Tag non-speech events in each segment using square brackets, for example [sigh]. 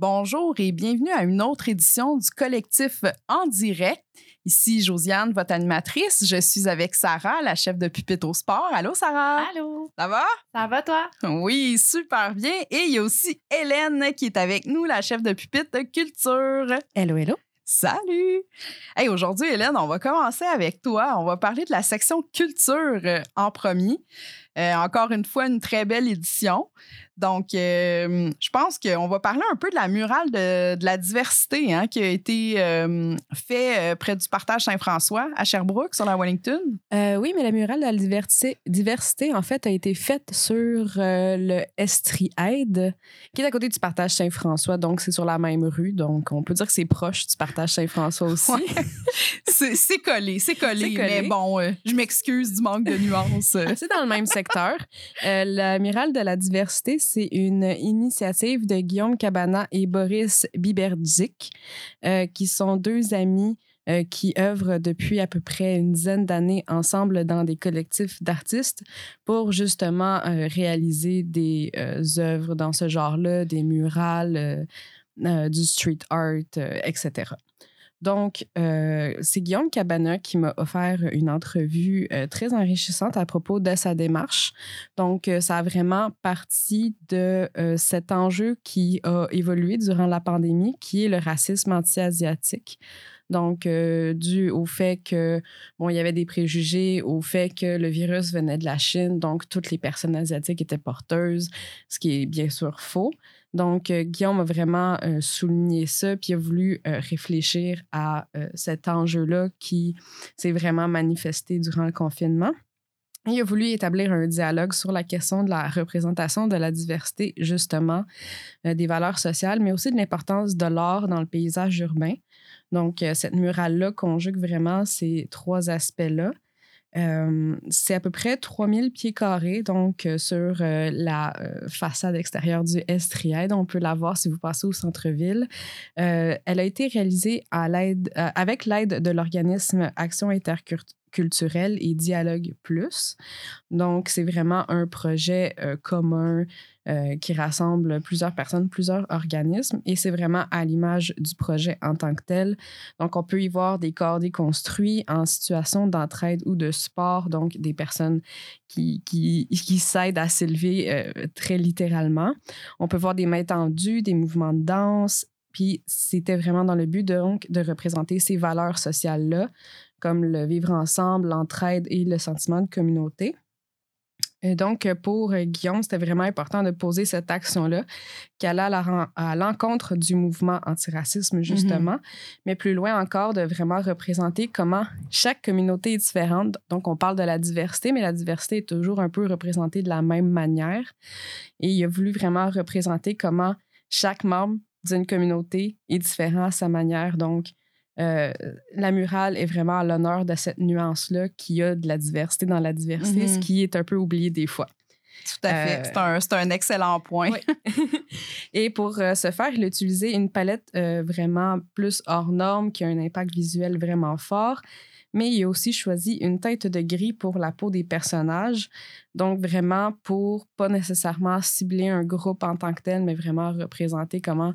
Bonjour et bienvenue à une autre édition du collectif En direct. Ici Josiane, votre animatrice. Je suis avec Sarah, la chef de pupitre au sport. Allô, Sarah? Allô, Ça va? ça va toi? Oui, super bien. Et il y a aussi Hélène qui est avec nous, la chef de pupitre de culture. Hello, hello. Salut! Hey, aujourd'hui, Hélène, on va commencer avec toi. On va parler de la section culture euh, en premier. Euh, encore une fois, une très belle édition. Donc, euh, je pense qu'on va parler un peu de la murale de, de la diversité hein, qui a été euh, fait euh, près du partage Saint-François à Sherbrooke, sur la Wellington. Euh, oui, mais la murale de la diversité, diversité, en fait, a été faite sur le Estriade, qui est à côté du partage Saint-François. Donc, c'est sur la même rue. Donc, on peut dire que c'est proche du partage Saint-François [laughs] aussi. Ouais. C'est collé, c'est collé, collé. Mais bon, je m'excuse du manque de nuances. C'est dans le même secteur. La murale de la diversité, c'est une initiative de Guillaume Cabana et Boris Biberdzik, euh, qui sont deux amis euh, qui œuvrent depuis à peu près une dizaine d'années ensemble dans des collectifs d'artistes pour justement euh, réaliser des euh, œuvres dans ce genre-là, des murales, du street art, etc. Donc, euh, c'est Guillaume Cabana qui m'a offert une entrevue euh, très enrichissante à propos de sa démarche. Donc, euh, ça a vraiment parti de cet enjeu qui a évolué durant la pandémie, qui est le racisme anti-asiatique. Donc, dû au fait que, bon, il y avait des préjugés, au fait que le virus venait de la Chine, donc toutes les personnes asiatiques étaient porteuses, ce qui est bien sûr faux. Donc, euh, Guillaume a vraiment euh, souligné ça, puis a voulu euh, réfléchir à cet enjeu-là qui s'est vraiment manifesté durant le confinement. Il a voulu établir un dialogue sur la question de la représentation de la diversité, justement, des valeurs sociales, mais aussi de l'importance de l'art dans le paysage urbain. Donc, cette murale-là conjugue vraiment ces trois aspects-là. Euh, c'est à peu près 3000 pieds carrés, donc euh, sur euh, la façade extérieure du Estriade. On peut la voir si vous passez au centre-ville. Elle a été réalisée avec l'aide de l'organisme Action interculturelle et Dialogue Plus. Donc, c'est vraiment un projet euh, commun euh, qui rassemble plusieurs personnes, plusieurs organismes, et c'est vraiment à l'image du projet en tant que tel. Donc, on peut y voir des corps déconstruits en situation d'entraide ou de sport, donc des personnes qui, qui, qui s'aident à s'élever euh, très littéralement. On peut voir des mains tendues, des mouvements de danse, puis c'était vraiment dans le but donc de représenter ces valeurs sociales-là, comme le vivre ensemble, l'entraide et le sentiment de communauté. Et donc, pour euh, Guillaume, c'était vraiment important de poser cette action-là, qui allait à l'encontre du mouvement antiracisme, justement, mais plus loin encore, de vraiment représenter comment chaque communauté est différente. Donc, on parle de la diversité, mais la diversité est toujours un peu représentée de la même manière. Et il a voulu vraiment représenter comment chaque membre d'une communauté est différent à sa manière. Donc, euh, la murale est vraiment à l'honneur de cette nuance-là qu'il y a de la diversité dans la diversité, Mhm. ce qui est un peu oublié des fois. Tout à fait. Euh, C'est un, un excellent point. Oui. [laughs] Et pour euh, ce faire, il a utilisé une palette euh, vraiment plus hors norme, qui a un impact visuel vraiment fort. Mais il a aussi choisi une teinte de gris pour la peau des personnages. Donc, vraiment pour pas nécessairement cibler un groupe en tant que tel, mais vraiment représenter comment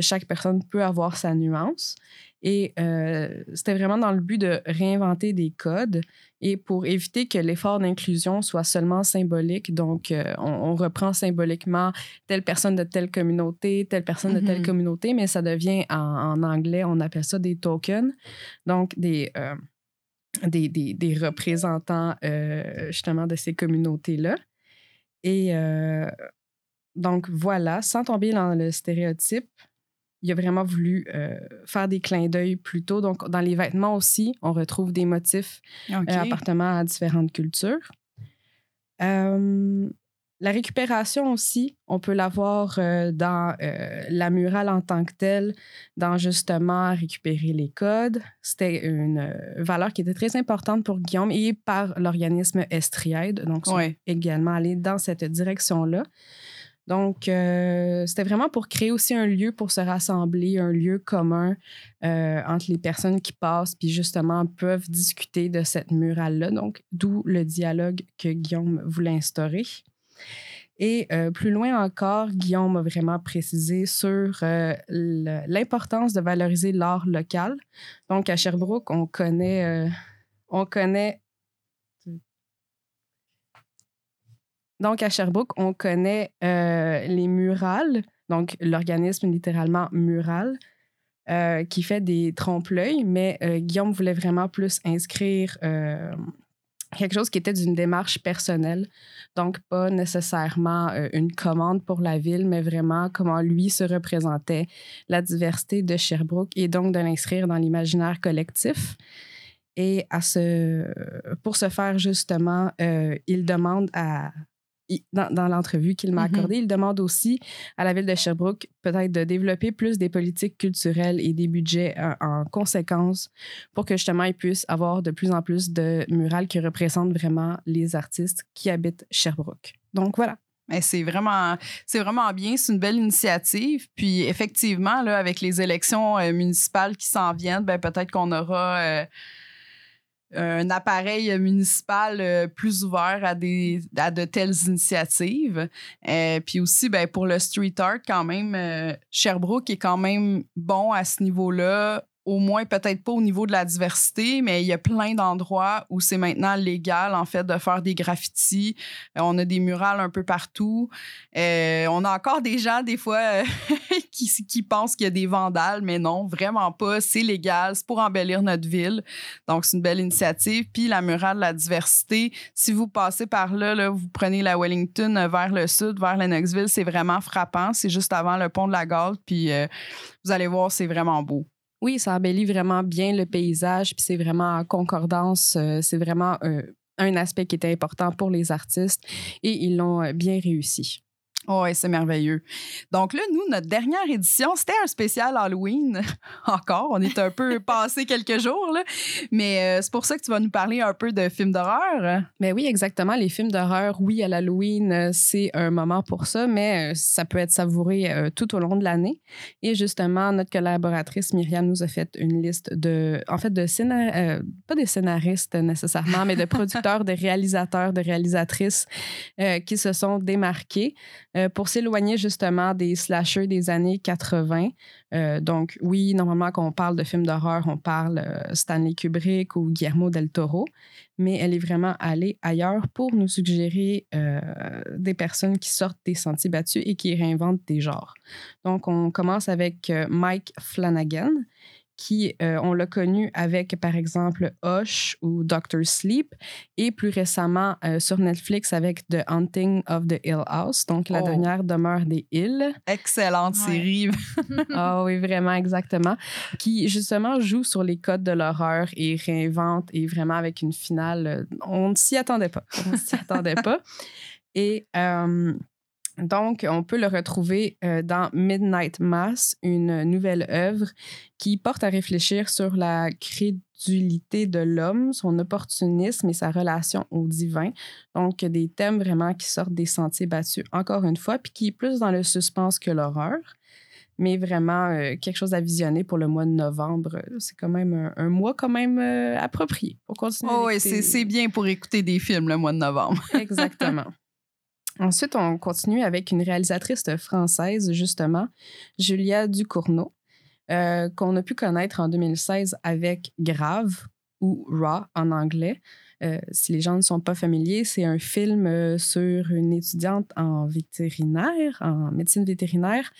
chaque personne peut avoir sa nuance. Et euh, c'était vraiment dans le but de réinventer des codes et pour éviter que l'effort d'inclusion soit seulement symbolique. Donc, euh, on, on reprend symboliquement telle personne de telle communauté, telle personne de telle Mhm. communauté, mais ça devient en, en anglais, on appelle ça des tokens, donc des, euh, des, des, des représentants justement de ces communautés-là. Et donc voilà, sans tomber dans le stéréotype, il a vraiment voulu euh, faire des clins d'œil plus tôt. Donc, dans les vêtements aussi, on retrouve des motifs OK. euh, appartenant à différentes cultures. Euh, la récupération aussi, on peut l'avoir euh, dans euh, la murale en tant que telle, dans justement récupérer les codes. C'était une euh, valeur qui était très importante pour Guillaume et par l'organisme Estriade. Donc, ils sont Ouais. également allés dans cette direction-là. Donc, euh, c'était vraiment pour créer aussi un lieu pour se rassembler, un lieu commun euh, entre les personnes qui passent, puis justement peuvent discuter de cette murale-là. Donc, d'où le dialogue que Guillaume voulait instaurer. Et euh, plus loin encore, Guillaume a vraiment précisé sur l'importance de valoriser l'art local. Donc, à Sherbrooke, on connaît, on connaît Donc, à Sherbrooke, on connaît euh, les murales, donc l'organisme littéralement mural, euh, qui fait des trompe-l'œil, mais euh, Guillaume voulait vraiment plus inscrire quelque chose qui était d'une démarche personnelle. Donc, pas nécessairement une commande pour la ville, mais vraiment comment lui se représentait la diversité de Sherbrooke et donc de l'inscrire dans l'imaginaire collectif. Et à pour ce faire, justement, il demande à il- dans, dans l'entrevue qu'il m'a Mhm. accordée, il demande aussi à la ville de Sherbrooke peut-être de développer plus des politiques culturelles et des budgets euh, en conséquence pour que justement ils puissent avoir de plus en plus de murales qui représentent vraiment les artistes qui habitent Sherbrooke. Donc voilà. C'est vraiment, c'est vraiment bien. C'est une belle initiative. Puis effectivement, là, avec les élections euh, municipales qui s'en viennent, ben, peut-être qu'on aura euh, un appareil municipal euh, plus ouvert à, des, à de telles initiatives. Euh, puis aussi, ben, pour le street art, quand même, euh, Sherbrooke est quand même bon à ce niveau-là. Au moins, peut-être pas au niveau de la diversité, mais il y a plein d'endroits où c'est maintenant légal, en fait, de faire des graffitis. Euh, on a des murales un peu partout. Euh, on a encore des gens, des fois, euh, [laughs] qui, qui pensent qu'il y a des vandales, mais non, vraiment pas. C'est légal, c'est pour embellir notre ville. Donc, c'est une belle initiative. Puis, la murale de la diversité, si vous passez par là, là vous prenez la Wellington vers le sud, vers Lennoxville, c'est vraiment frappant. C'est juste avant le pont de la Galle. Puis, vous allez voir, c'est vraiment beau. Oui, ça embellit vraiment bien le paysage, puis c'est vraiment en concordance. euh, c'est vraiment euh, un aspect qui était important pour les artistes et ils l'ont euh, bien réussi. Oh, [laughs] ouais, c'est merveilleux. Donc là, nous, notre dernière édition, c'était un spécial Halloween. [laughs] Encore, on est un peu [laughs] passé quelques jours, là. mais euh, c'est pour ça que tu vas nous parler un peu de films d'horreur. Mais oui, exactement. Les films d'horreur, oui, à l'Halloween, euh, c'est un moment pour ça, mais euh, ça peut être savouré euh, tout au long de l'année. Et justement, notre collaboratrice Myriam nous a fait une liste de, en fait, de scénar... euh, pas des scénaristes nécessairement, mais de producteurs, de réalisateurs, de réalisatrices qui se sont démarqués euh, pour s'éloigner justement des slashers des années 80. Euh, donc, oui, normalement, quand on parle de films d'horreur, on parle euh, Stanley Kubrick ou Guillermo del Toro, mais elle est vraiment allée ailleurs pour nous suggérer des personnes qui sortent des sentiers battus et qui réinventent des genres. Donc, on commence avec Mike Flanagan, qui, euh, on l'a connu avec, par exemple, Hush ou Doctor Sleep, et plus récemment euh, sur Netflix avec The Haunting of the Hill House, donc la Oh. dernière demeure des îles. Excellente Ouais. série. [laughs] Ah oui, vraiment, exactement. Qui, justement, joue sur les codes de l'horreur et réinvente, et vraiment avec une finale, euh, on ne s'y attendait pas. On ne s'y attendait pas. Et euh, donc, on peut le retrouver euh, dans Midnight Mass, une nouvelle œuvre qui porte à réfléchir sur la crédulité de l'homme, son opportunisme et sa relation au divin. Donc, des thèmes vraiment qui sortent des sentiers battus, encore une fois, puis qui est plus dans le suspense que l'horreur mais vraiment euh, quelque chose à visionner pour le mois de novembre. C'est quand même un, un mois quand même euh, approprié pour continuer. Oh, oui, c'est bien pour écouter des films le mois de novembre. [laughs] Exactement. Ensuite, on continue avec une réalisatrice française, justement, Julia Ducournau, euh, qu'on a pu connaître en 2016 avec Grave ou Raw en anglais. Euh, si les gens ne sont pas familiers, c'est un film euh, sur une étudiante en vétérinaire, en médecine vétérinaire,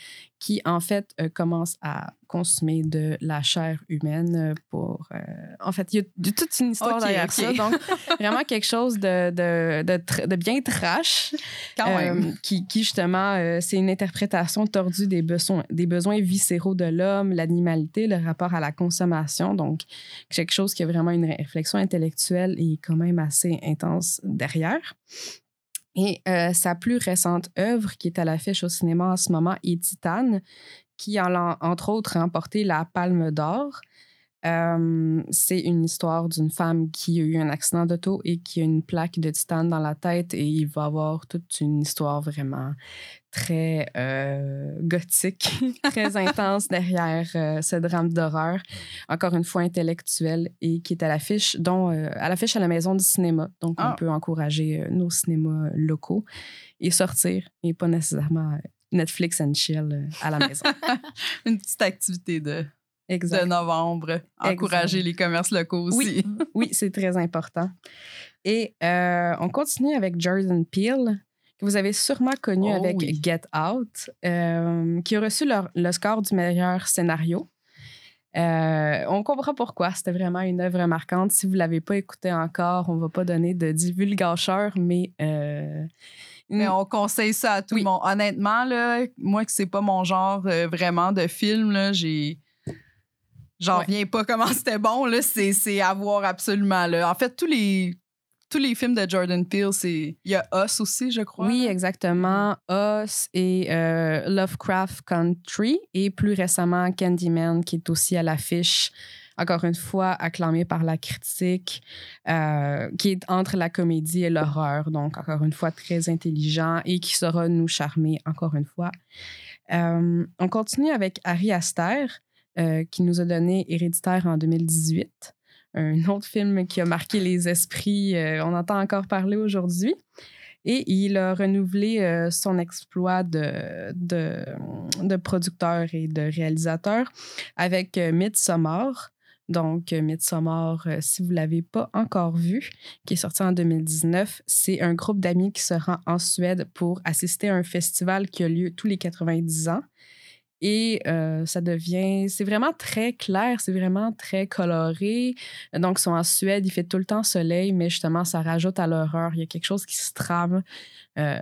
qui en fait euh, commence à consommer de la chair humaine euh, pour... euh, en fait, il y a de- toute une histoire derrière ça. Donc, [laughs] vraiment quelque chose de, de, de, bien trash. Quand même. Qui, qui, justement, c'est une interprétation tordue des besoins, des besoins viscéraux de l'homme, l'animalité, le rapport à la consommation. Donc, quelque chose qui a vraiment une réflexion intellectuelle et quand même assez intense derrière. Et euh, sa plus récente œuvre, qui est à l'affiche au cinéma en ce moment, est Titane, qui a entre autres remporté la Palme d'Or. Euh, c'est une histoire d'une femme qui a eu un accident d'auto et qui a une plaque de titane dans la tête et il va avoir toute une histoire vraiment très euh, gothique, [laughs] très intense derrière euh, ce drame d'horreur, encore une fois intellectuel et qui est à l'affiche, dont à l'affiche à la Maison du cinéma. Donc on ah. peut encourager nos cinémas locaux et sortir et pas nécessairement Netflix and chill à la maison. [laughs] une petite activité de de novembre. Encourager les commerces locaux aussi. [laughs] Oui, c'est très important. Et euh, on continue avec Jordan Peele, que vous avez sûrement connu oh avec Get Out, euh, qui a reçu le score du meilleur scénario. Euh, on comprend pourquoi. C'était vraiment une œuvre marquante. Si vous ne l'avez pas écouté encore, on ne va pas donner de divulgacheur, mais. mais on conseille ça à tout le monde. Honnêtement, là, moi, que c'est pas mon genre vraiment de film, j'ai J'en reviens pas comment [laughs] c'était bon, là. C'est à voir absolument, là. En fait, tous les, tous les films de Jordan Peele, c'est. Il y a Us aussi, je crois. Oui, exactement. Us et euh, Lovecraft Country et plus récemment Candyman, qui est aussi à l'affiche. Encore une fois, acclamé par la critique, euh, qui est entre la comédie et l'horreur. Donc, encore une fois, très intelligent et qui saura nous charmer, encore une fois. Euh, on continue avec Harry Aster. Euh, qui nous a donné Héréditaire en 2018. Un autre film qui a marqué les esprits, euh, on entend encore parler aujourd'hui. Et il a renouvelé euh, son exploit de, de, de, producteur et de réalisateur avec Midsommar. Donc, Midsommar, si vous ne l'avez pas encore vu, qui est sorti en 2019, c'est un groupe d'amis qui se rend en Suède pour assister à un festival qui a lieu tous les 90 ans. Et euh, ça devient, c'est vraiment très clair, c'est vraiment très coloré. Donc, ils sont en Suède, il fait tout le temps soleil, mais justement, ça rajoute à l'horreur. Il y a quelque chose qui se trame. Euh,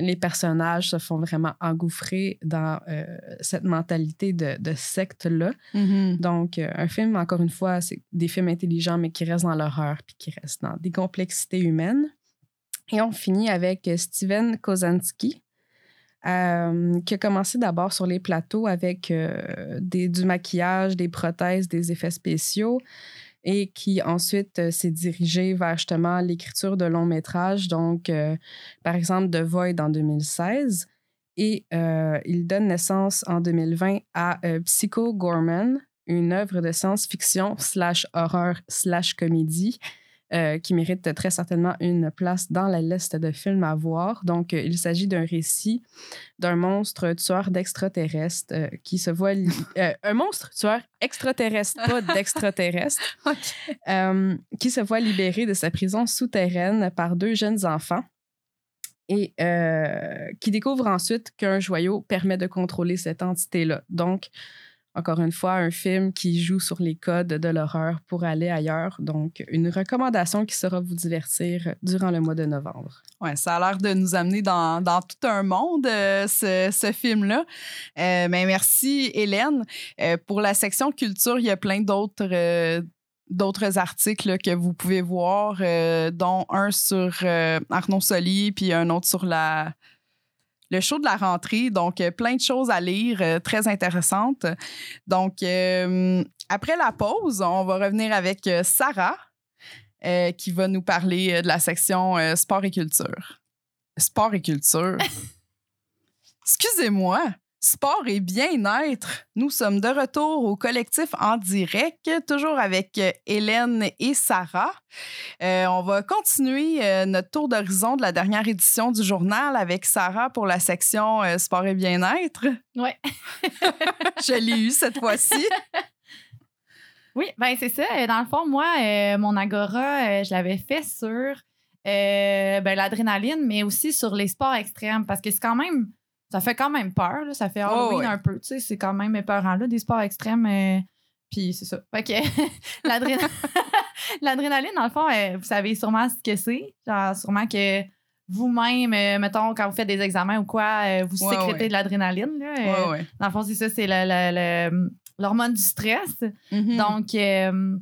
les personnages se font vraiment engouffrer dans euh, cette mentalité de, de secte-là. Mm-hmm. Donc, un film, encore une fois, c'est des films intelligents, mais qui restent dans l'horreur puis qui restent dans des complexités humaines. Et on finit avec Steven Kozanski, euh, qui a commencé d'abord sur les plateaux avec euh, du maquillage, des prothèses, des effets spéciaux et qui ensuite euh, s'est dirigé vers justement l'écriture de longs métrages, donc par exemple The Void en 2016. Et il donne naissance en 2020 à Psycho Gorman, une œuvre de science-fiction slash horreur slash comédie euh, qui mérite très certainement une place dans la liste de films à voir. Donc, euh, il s'agit d'un récit d'un monstre tueur d'extraterrestres euh, qui se voit... [laughs] un monstre tueur extraterrestre, pas [laughs] d'extraterrestre, qui se voit libéré de sa prison souterraine par deux jeunes enfants et qui découvre ensuite qu'un joyau permet de contrôler cette entité-là. Donc, encore une fois, un film qui joue sur les codes de l'horreur pour aller ailleurs. Donc, une recommandation qui sera vous divertir durant le mois de novembre. Ouais, ça a l'air de nous amener dans, tout un monde, euh, ce, film-là. Euh, mais merci, Hélène. Euh, pour la section culture, il y a plein d'autres d'autres articles que vous pouvez voir, dont un sur Arnaud Soli, puis un autre sur la, le show de la rentrée. Donc, euh, plein de choses à lire, euh, très intéressantes. Donc, euh, après la pause, on va revenir avec Sarah, qui va nous parler de la section sport et culture. Sport et culture. [laughs] Excusez-moi. Sport et bien-être. Nous sommes de retour au collectif en direct, toujours avec euh, Hélène et Sarah. Euh, on va continuer euh, notre tour d'horizon de la dernière édition du journal avec Sarah pour la section sport et bien-être. Oui. [laughs] Je l'ai eu cette fois-ci. [laughs] Oui, ben c'est ça. Dans le fond, moi, mon agora, je l'avais fait sur ben, l'adrénaline, mais aussi sur les sports extrêmes parce que c'est quand même ça fait quand même peur. Là. Ça fait Halloween un peu. Tu sais, c'est quand même épeurant, là, des sports extrêmes. Euh, puis c'est ça. Fait que [laughs] [laughs] l'adrénaline, dans le fond, euh, vous savez sûrement ce que c'est. Genre, sûrement que vous-même, euh, mettons, quand vous faites des examens ou quoi, vous sécrétez de l'adrénaline. dans le fond, c'est ça, c'est l'hormone du stress. Mm-hmm. Donc,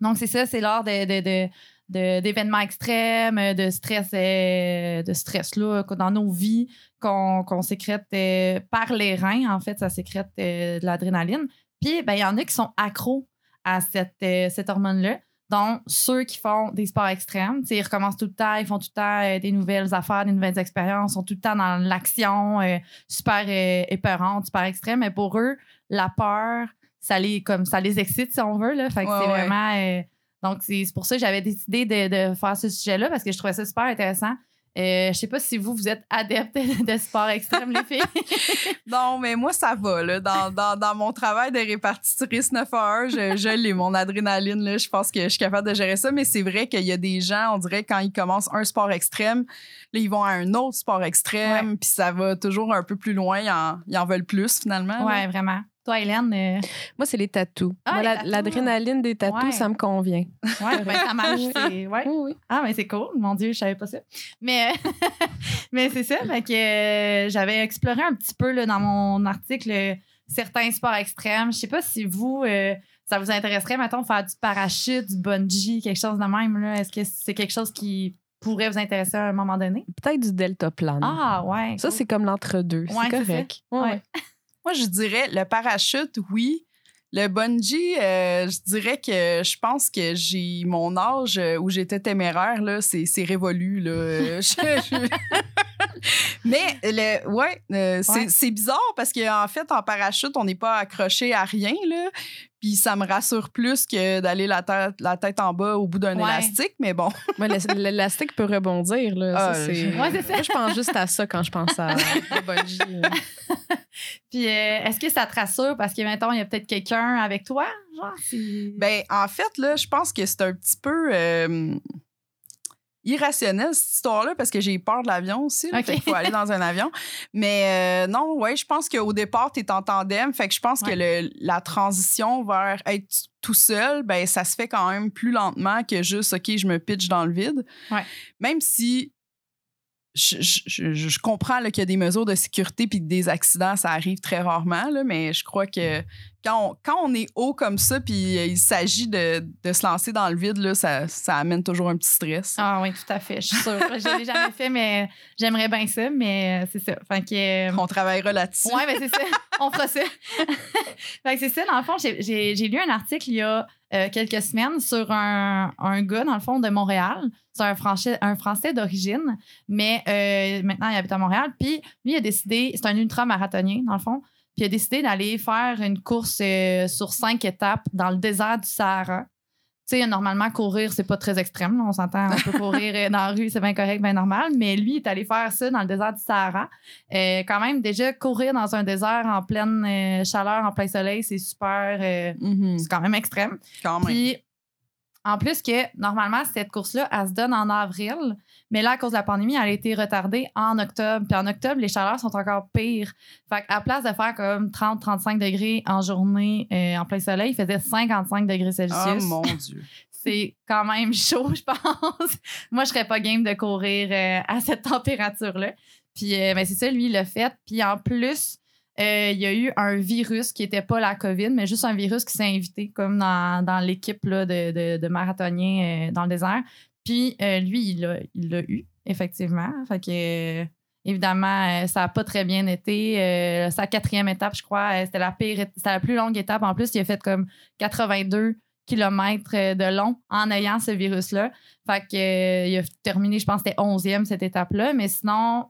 donc c'est ça, c'est l'heure de, de, de- d'événements extrêmes, de stress, de stress là, dans nos vies, qu'on sécrète euh, par les reins, en fait, ça sécrète euh, de l'adrénaline. Puis, ben, il y en a qui sont accros à cette, euh, cette hormone-là. Donc, ceux qui font des sports extrêmes, tu sais, ils recommencent tout le temps, ils font tout le temps des nouvelles affaires, des nouvelles expériences, sont tout le temps dans l'action, super épeurante, super extrême. Mais pour eux, la peur, ça les, comme, ça les excite, si on veut. Là. Fait que Ouais, c'est ouais. vraiment. donc, c'est c'est pour ça que j'avais décidé de, de faire ce sujet-là parce que je trouvais ça super intéressant. Euh, je sais pas si vous, vous êtes adepte [laughs] de sport extrême, les filles. [laughs] Non, mais moi, ça va. Là. Dans, dans, dans mon travail de répartitrice 9 à 1, je, je l'ai, mon adrénaline. Là. Je pense que je suis capable de gérer ça. Mais c'est vrai qu'il y a des gens, on dirait, quand ils commencent un sport extrême, là, ils vont à un autre sport extrême, puis ça va toujours un peu plus loin. Ils en, ils en veulent plus, finalement. ouais, vraiment. Toi, Hélène, euh, Moi, c'est les tatous. Ah, la- L'adrénaline des tatous, Ouais. ça me convient. ouais, ben, ça marche. [laughs] Oui. ouais. Oui, oui. Ah, mais c'est cool. Mon Dieu, je savais pas ça. Mais, [laughs] mais c'est ça. Fait que euh, j'avais exploré un petit peu là, dans mon article euh, certains sports extrêmes. Je sais pas si vous, euh, ça vous intéresserait, mettons, faire du parachute, du bungee, quelque chose de même. Est-ce que c'est quelque chose qui pourrait vous intéresser à un moment donné? Peut-être du deltaplane. Ah, ouais. Ça, c'est comme l'entre-deux. Ouais, c'est correct. ça. [laughs] Moi, je dirais le parachute, oui. Le bungee, euh, je dirais que je pense que j'ai mon âge euh, où j'étais téméraire, là, c'est, c'est révolu. Là. [laughs] Je- Mais le, ouais, euh, c'est, Ouais. c'est bizarre parce qu'en fait, en parachute, on n'est pas accroché à rien. Là. Puis ça me rassure plus que d'aller la tête, la tête en bas au bout d'un Ouais. élastique. Mais bon, [laughs] L'élastique peut rebondir. Là. Ah, je- Ouais, ça. Moi, je pense juste à ça quand je pense à [laughs] bungee. là. [laughs] Puis euh, est-ce que ça te rassure parce que, mettons, il y a peut-être quelqu'un avec toi? Genre. Ben, en fait, là, je pense que c'est un petit peu euh, irrationnel, cette histoire-là, parce que j'ai peur de l'avion aussi. Fait qu'il faut aller dans un avion. Mais euh, non, ouais, je pense qu'au départ, tu es en tandem. Fait que je pense que le- la transition vers être tout seul, ben, ça se fait quand même plus lentement que juste, OK, je me pitch dans le vide. Ouais. Même si. Je, je- je- je comprends qu'il y a des mesures de sécurité puis des accidents, ça arrive très rarement, là, mais je crois que quand on, quand on est haut comme ça, puis euh, il s'agit de, de se lancer dans le vide, là, ça, ça amène toujours un petit stress. Ah oui, tout à fait. Je suis sûre. Je l'ai jamais fait, mais j'aimerais bien ça, mais euh, c'est ça. Fait que. euh, On travaillera là-dessus. Ouais, ben c'est ça. On fera ça. [laughs] c'est ça, dans le fond, j'ai- lu un article il y a euh, quelques semaines sur un, un gars, dans le fond, de Montréal. C'est un Français, un Français d'origine, mais euh, maintenant, il habite à Montréal. Puis lui, il a décidé, c'est un ultra-marathonien, dans le fond, puis il a décidé d'aller faire une course euh, sur cinq étapes dans le désert du Sahara. Tu sais, normalement, courir, c'est pas très extrême. là, on s'entend, on peut [laughs] courir euh, dans la rue, c'est bien correct, bien normal. Mais lui, il est allé faire ça dans le désert du Sahara. Euh, quand même, déjà, courir dans un désert en pleine euh, chaleur, en plein soleil, c'est super. Mhm, c'est quand même extrême. quand même. Puis, en plus que, normalement, cette course-là, elle se donne en avril. Mais là, à cause de la pandémie, elle a été retardée en octobre. Puis en octobre, les chaleurs sont encore pires. Fait qu'à place de faire comme 30-35 degrés en journée euh, en plein soleil, il faisait 55 degrés oh Celsius. mon [laughs] Dieu. C'est quand même chaud, je pense. [laughs] Moi, je serais pas game de courir euh, à cette température-là. Puis, euh, ben, c'est ça, lui, il l'a fait. Puis, en plus, euh, il y a eu un virus qui n'était pas la COVID, mais juste un virus qui s'est invité, comme dans, dans l'équipe là, de, de, de marathoniens euh, dans le désert. Puis, euh, lui, il l'a eu, effectivement. Fait que. euh, Évidemment, euh, ça n'a pas très bien été. Sa quatrième étape, je crois, c'était la pire, c'était la plus longue étape. En plus, il a fait comme 82 kilomètres de long en ayant ce virus-là. Fait que, il a terminé, je pense, c'était 11e cette étape-là. Mais sinon,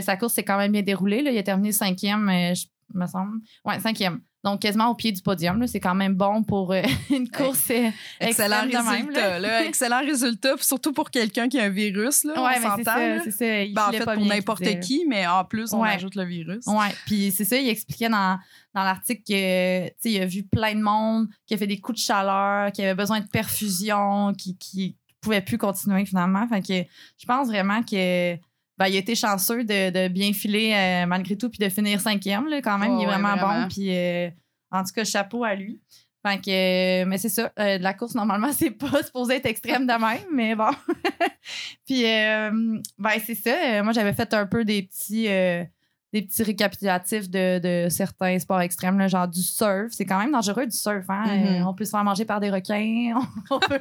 sa course s'est quand même bien déroulée. Il a terminé cinquième, je me semble. Ouais, cinquième. Donc, quasiment au pied du podium. C'est quand même bon pour euh, [laughs] une course euh, Excellent de même, résultat, là. [laughs] Excellent résultat, surtout pour quelqu'un qui a un virus, là. Ouais, on c'est s'entend. ça, là. c'est ça. Il Ben, en fait, pas pour n'importe qu'il disait. qui, mais en plus, on Ouais. ajoute le virus. Ouais, puis c'est ça, il expliquait dans, dans l'article que, tu sais, il a vu plein de monde qui a fait des coups de chaleur, qui avait besoin de perfusion, qui, qui pouvait plus continuer finalement. Fait que je pense vraiment que ben, il a été chanceux de, de bien filer euh, malgré tout puis de finir cinquième là, quand même. Il est ouais, vraiment, bon. Puis euh, en tout cas, chapeau à lui. Fait que, euh, mais c'est ça, euh, la course, normalement, [laughs] c'est pas supposé être extrême de même, mais bon. [laughs] puis, euh, ben, c'est ça. Moi, j'avais fait un peu des petits, euh, des petits récapitulatifs de, de certains sports extrêmes, là, genre du surf. C'est quand même dangereux du surf. Hein? Mhm. Euh, on peut se faire manger par des requins, [laughs] on peut,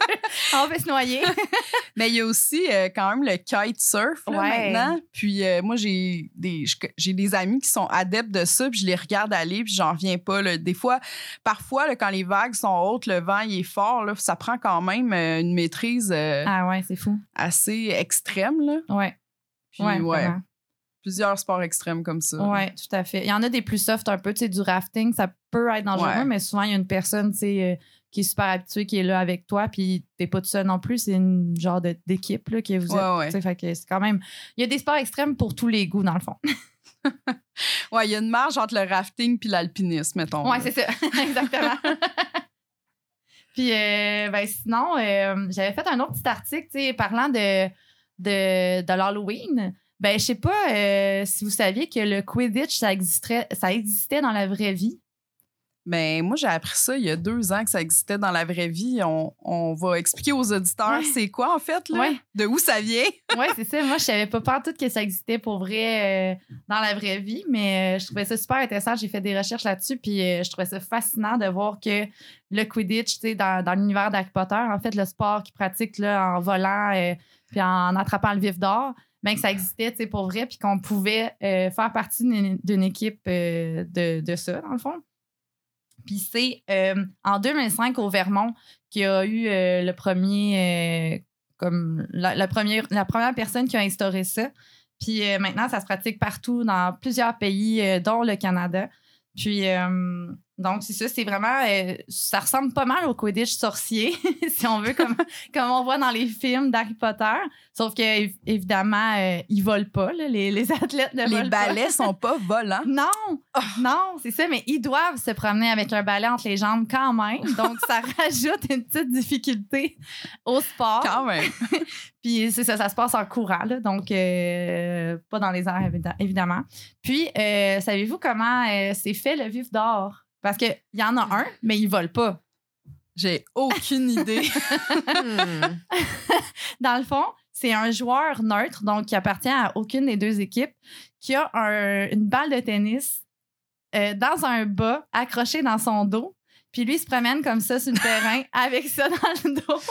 on peut se noyer. [laughs] Mais il y a aussi euh, quand même le kite surf là, Ouais. maintenant. Puis euh, moi, j'ai des, j'ai des amis qui sont adeptes de ça, puis je les regarde aller, puis j'en reviens pas. là. Des fois, parfois, quand les vagues sont hautes, le vent il est fort, là, ça prend quand même une maîtrise Ah ouais, c'est fou. assez extrême. Là. Ouais. Puis, ouais, ouais. Plusieurs sports extrêmes comme ça. Ouais, tout à fait. Il y en a des plus soft un peu, tu sais, du rafting, ça peut être dangereux, Ouais. mais souvent, il y a une personne, tu sais, euh, qui est super habituée, qui est là avec toi, puis t'es pas tout seul non plus, c'est une genre d'équipe, là, que vous Ouais, êtes. ouais. Fait que c'est quand même... Il y a des sports extrêmes pour tous les goûts, dans le fond. [laughs] Ouais, il y a une marge entre le rafting puis l'alpinisme, mettons. Ouais, c'est ça. [laughs] Exactement. [laughs] Puis, euh, ben, sinon, euh, j'avais fait un autre petit article, tu sais, parlant de, de, de l'Halloween. Ben, je sais pas euh, si vous saviez que le Quidditch, ça existait, ça existait dans la vraie vie. Ben, moi, j'ai appris ça il y a deux ans que ça existait dans la vraie vie. On, on va expliquer aux auditeurs Ouais. c'est quoi, en fait, là, Ouais. de où ça vient? [laughs] Ouais, c'est ça. Moi, je savais pas partout que ça existait pour vrai euh, dans la vraie vie, mais euh, je trouvais ça super intéressant. J'ai fait des recherches là-dessus, puis euh, je trouvais ça fascinant de voir que le Quidditch, tu sais, dans, dans l'univers d'Harry Potter, en fait, le sport qu'ils pratiquent là, en volant puis en attrapant le vif d'or, ben, que ça existait, pour vrai, puis qu'on pouvait euh, faire partie d'une équipe euh, de, de ça, dans le fond. Puis c'est euh, en 2005 au Vermont qu'il y a eu le premier, comme la, la première, la première personne qui a instauré ça. Puis maintenant, ça se pratique partout dans plusieurs pays, dont le Canada. Puis, donc, c'est ça, c'est vraiment. euh, ça ressemble pas mal au Quidditch sorcier, [laughs] si on veut, comme, [laughs] comme on voit dans les films d'Harry Potter. Sauf que, év- évidemment, euh, ils volent pas, là, les, les athlètes ne Les volent pas. balais sont pas [laughs] volants. Non, non, c'est ça, mais ils doivent se promener avec un balai entre les jambes quand même. Donc, ça rajoute une petite difficulté au sport. Quand même. Puis c'est ça, ça se passe en courant, là, donc euh, pas dans les airs, évi- évidemment. Puis, savez-vous comment c'est fait le vif d'or? Parce qu'il y en a un, mais il vole pas. J'ai aucune [laughs] idée. Hmm. Dans le fond, c'est un joueur neutre, donc qui appartient à aucune des deux équipes, qui a un- une balle de tennis euh, dans un bas accroché dans son dos. Puis lui, il se promène comme ça sur le terrain [laughs] avec ça dans le dos.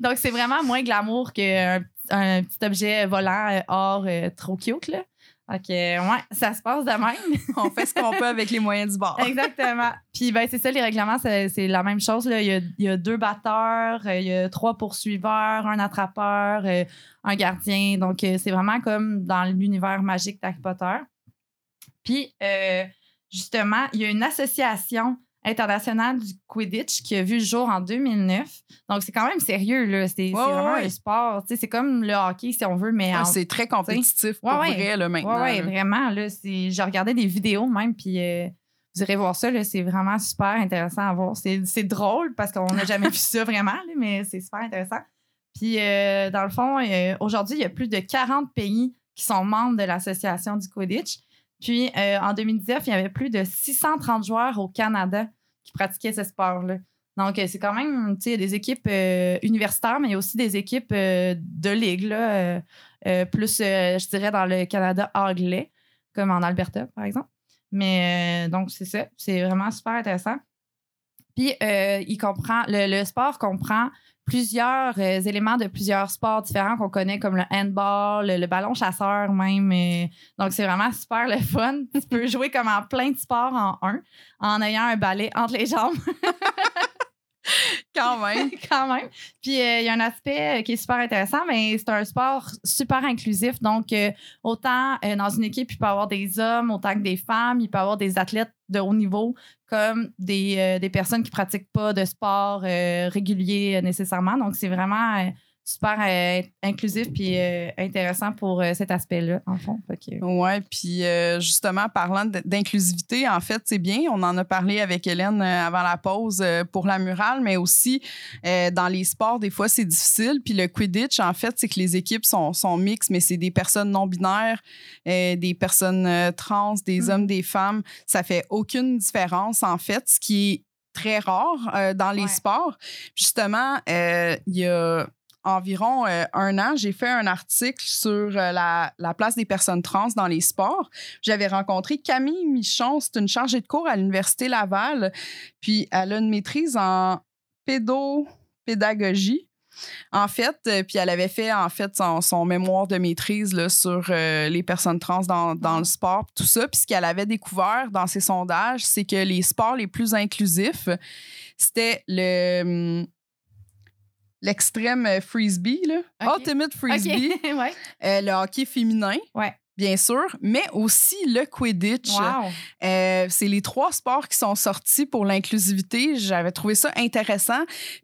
donc, c'est vraiment moins glamour qu'un un petit objet volant euh, or euh, trop cute, là. Euh, ouais, ça se passe de même. [laughs] On fait ce qu'on peut avec les moyens du bord. Exactement. Puis ben, c'est ça, les règlements, c'est la même chose. Là. Il, y a, il y a deux batteurs, euh, il y a trois poursuiveurs, un attrapeur, euh, un gardien. Donc, euh, c'est vraiment comme dans l'univers magique d'Harry Potter. Puis, euh, justement, il y a une association internationale du Quidditch qui a vu le jour en 2009. Donc, c'est quand même sérieux. là. C'est Ouais, vraiment ouais. un sport. C'est comme le hockey, si on veut, mais en c'est très compétitif pour vrai, là, maintenant. Là. vraiment. Là, j'ai regardé des vidéos même, puis euh, vous irez voir ça. C'est vraiment super intéressant à voir. C'est, c'est drôle parce qu'on n'a jamais [laughs] vu ça vraiment, là, mais c'est super intéressant. Puis, euh, dans le fond, euh, aujourd'hui, il y a plus de 40 pays qui sont membres de l'association du Quidditch. Puis, euh, en 2019, il y avait plus de 630 joueurs au Canada qui pratiquaient ce sport-là. Donc, euh, c'est quand même, tu sais, des équipes euh, universitaires, mais il y a aussi des équipes euh, de ligue, là, plus, je dirais, dans le Canada anglais, comme en Alberta, par exemple. Mais donc, c'est ça. C'est vraiment super intéressant. Puis, il comprend, le sport comprend plusieurs euh, éléments de plusieurs sports différents qu'on connaît, comme le handball, le, le ballon chasseur même. euh, donc, c'est vraiment super le fun. Tu peux [laughs] jouer comme en plein de sports en un, en ayant un balai entre les jambes. [laughs] Quand [laughs] même. quand même. Puis euh, il y a un aspect euh, qui est super intéressant, mais c'est un sport super inclusif. Donc, euh, autant euh, dans une équipe, il peut y avoir des hommes, autant que des femmes, il peut y avoir des athlètes de haut niveau, comme des, des personnes qui pratiquent pas de sport régulier nécessairement. Donc, c'est vraiment super euh, inclusif puis euh, intéressant pour euh, cet aspect-là, en fond. Que- Ouais, puis euh, justement, parlant d'inclusivité, en fait, c'est bien. On en a parlé avec Hélène avant la pause pour la murale, mais aussi dans les sports, des fois, c'est difficile. Puis le Quidditch, en fait, c'est que les équipes sont, sont mixtes, mais c'est des personnes non-binaires, des personnes trans, des Mhm. hommes, des femmes. Ça fait aucune différence, en fait, ce qui est très rare euh, dans les Ouais. sports. Justement, euh, il y a environ euh, un an, j'ai fait un article sur euh, la, la place des personnes trans dans les sports. J'avais rencontré Camille Michon, c'est une chargée de cours à l'Université Laval, puis elle a une maîtrise en pédopédagogie. En fait, euh, puis elle avait fait en fait son, mémoire de maîtrise là, sur les personnes trans dans, dans le sport, tout ça. Puis ce qu'elle avait découvert dans ses sondages, c'est que les sports les plus inclusifs, c'était le hum, l'extrême euh, frisbee, là. Ultimate frisbee, [laughs] ouais. euh, le hockey féminin, Ouais. Bien sûr, mais aussi le quidditch. Wow. Euh, c'est les trois sports qui sont sortis pour l'inclusivité. J'avais trouvé ça intéressant.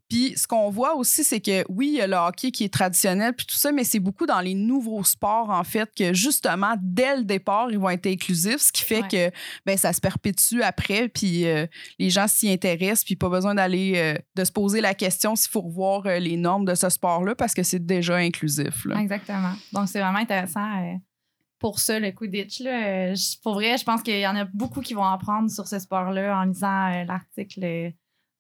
Puis ce qu'on voit aussi, c'est que oui, il y a le hockey qui est traditionnel, puis tout ça, mais c'est beaucoup dans les nouveaux sports, en fait, que justement, dès le départ, ils vont être inclusifs, ce qui fait Ouais. que ben, ça se perpétue après, puis euh, les gens s'y intéressent, puis pas besoin d'aller, euh, de se poser la question s'il faut revoir les normes de ce sport-là, parce que c'est déjà inclusif. là. Exactement. Donc, c'est vraiment intéressant pour ça, le Quidditch. Là. Euh, je- Pour vrai, je pense qu'il y en a beaucoup qui vont apprendre sur ce sport-là en lisant euh, l'article euh,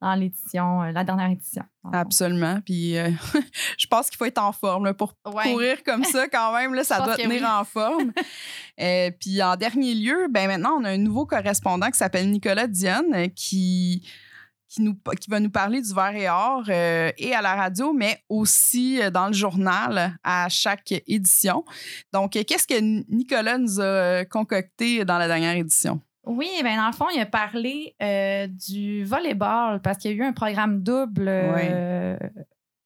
dans l'édition, euh, la dernière édition. Absolument. Puis euh, [laughs] je pense qu'il faut être en forme là, pour Ouais. courir comme ça quand même. Là, ça doit tenir oui. en forme. [laughs] Euh, puis en dernier lieu, ben maintenant, on a un nouveau correspondant qui s'appelle Nicolas Dionne qui, qui, nous, qui va nous parler du verre et or euh, et à la radio, mais aussi euh, dans le journal à chaque édition. Donc, euh, qu'est-ce que Nicolas nous a concocté dans la dernière édition? Oui, ben dans le fond, il a parlé euh, du volleyball parce qu'il y a eu un programme double euh,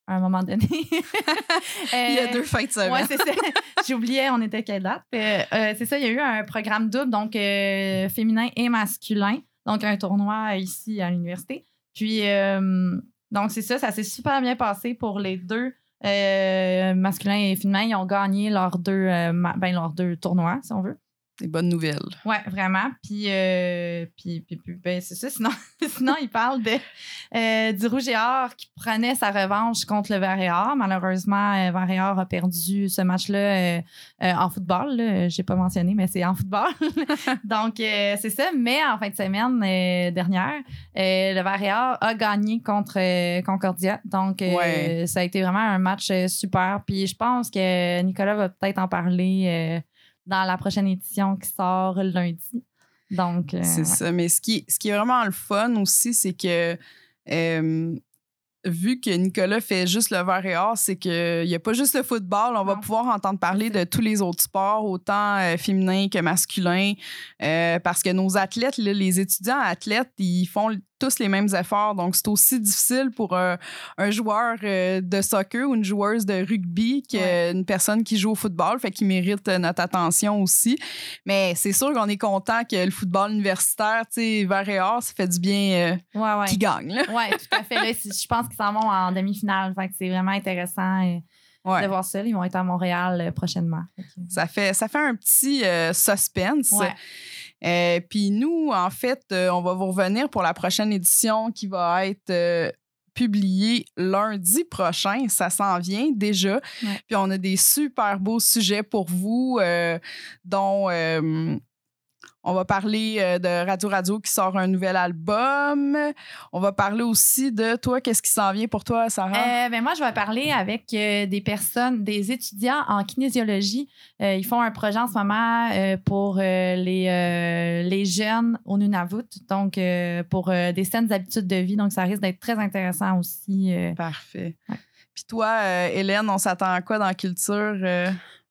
à un moment donné. [laughs] Il y a deux fins de semaine. Ouais, c'est ça. [laughs] J'oubliais, on était quelle date? C'est ça, il y a eu un programme double, donc féminin et masculin. Donc, un tournoi ici à l'université. Puis, euh, donc, c'est ça, ça s'est super bien passé pour les deux. euh, masculin et féminin, ils ont gagné leurs deux, euh, ben, leurs deux tournois, si on veut. Des bonnes nouvelles. Ouais, vraiment. Puis, euh, puis, puis, puis, ben, c'est ça. Sinon, [laughs] sinon, il parle de, euh, du Rouge et Or qui prenait sa revanche contre le Vert et Or. Malheureusement, euh, Vert et Or a perdu ce match-là euh, en football. là. J'ai pas mentionné, mais c'est en football. [laughs] Donc, c'est ça. Mais en fin de semaine dernière, le Vert et Or a gagné contre Concordia. Donc, Ouais. ça a été vraiment un match super. Puis, je pense que Nicolas va peut-être en parler. Dans la prochaine édition qui sort lundi. Donc, euh, C'est ouais. ça. Mais ce qui, ce qui est vraiment le fun aussi, c'est que euh, vu que Nicolas fait juste le vert et or, c'est qu'il n'y a pas juste le football. On va Non. pouvoir entendre parler de tous les autres sports, autant euh, féminins que masculins, euh, parce que nos athlètes, là, les étudiants athlètes, ils font tous les mêmes efforts. Donc, c'est aussi difficile pour un, un joueur euh, de soccer ou une joueuse de rugby qu'une personne qui joue au football. Fait qu'il mérite euh, notre attention aussi. Mais c'est sûr qu'on est content que le football universitaire, tu sais, vert et or, ça fait du bien euh, Ouais, ouais. qui gagne. Ouais, tout à fait. Là, je pense qu'ils s'en vont en demi-finale. Fait que c'est vraiment intéressant euh, Ouais. de voir ça. Ils vont être à Montréal euh, prochainement. Ça fait, ça fait un petit euh, suspense. Ouais. Euh, Puis nous, en fait, euh, on va vous revenir pour la prochaine édition qui va être euh, publiée lundi prochain. Ça s'en vient déjà. Puis on a des super beaux sujets pour vous, euh, dont on va parler euh, de Radio Radio qui sort un nouvel album. On va parler aussi de toi, qu'est-ce qui s'en vient pour toi, Sarah? Euh, ben moi, je vais parler avec euh, des personnes, des étudiants en kinésiologie. Euh, ils font un projet en ce moment euh, pour les, les jeunes au Nunavut, donc pour des saines habitudes de vie. Donc, ça risque d'être très intéressant aussi. Parfait. Ouais. Puis toi, Hélène, on s'attend à quoi dans Culture?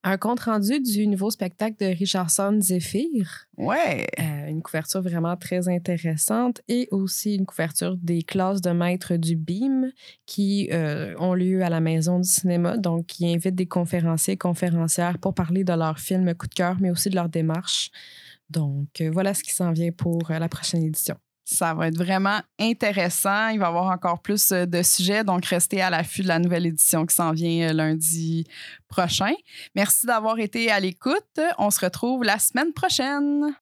Un compte-rendu du nouveau spectacle de Richardson Zephyr. Ouais. Euh, une couverture vraiment très intéressante et aussi une couverture des classes de maîtres du BIM qui euh, ont lieu à la Maison du cinéma, donc qui invitent des conférenciers et conférencières pour parler de leur film coup de cœur, mais aussi de leur démarche. Donc, euh, voilà ce qui s'en vient pour la prochaine édition. Ça va être vraiment intéressant. Il va y avoir encore plus euh, de sujets, donc restez à l'affût de la nouvelle édition qui s'en vient euh, lundi prochain. Merci d'avoir été à l'écoute. On se retrouve la semaine prochaine.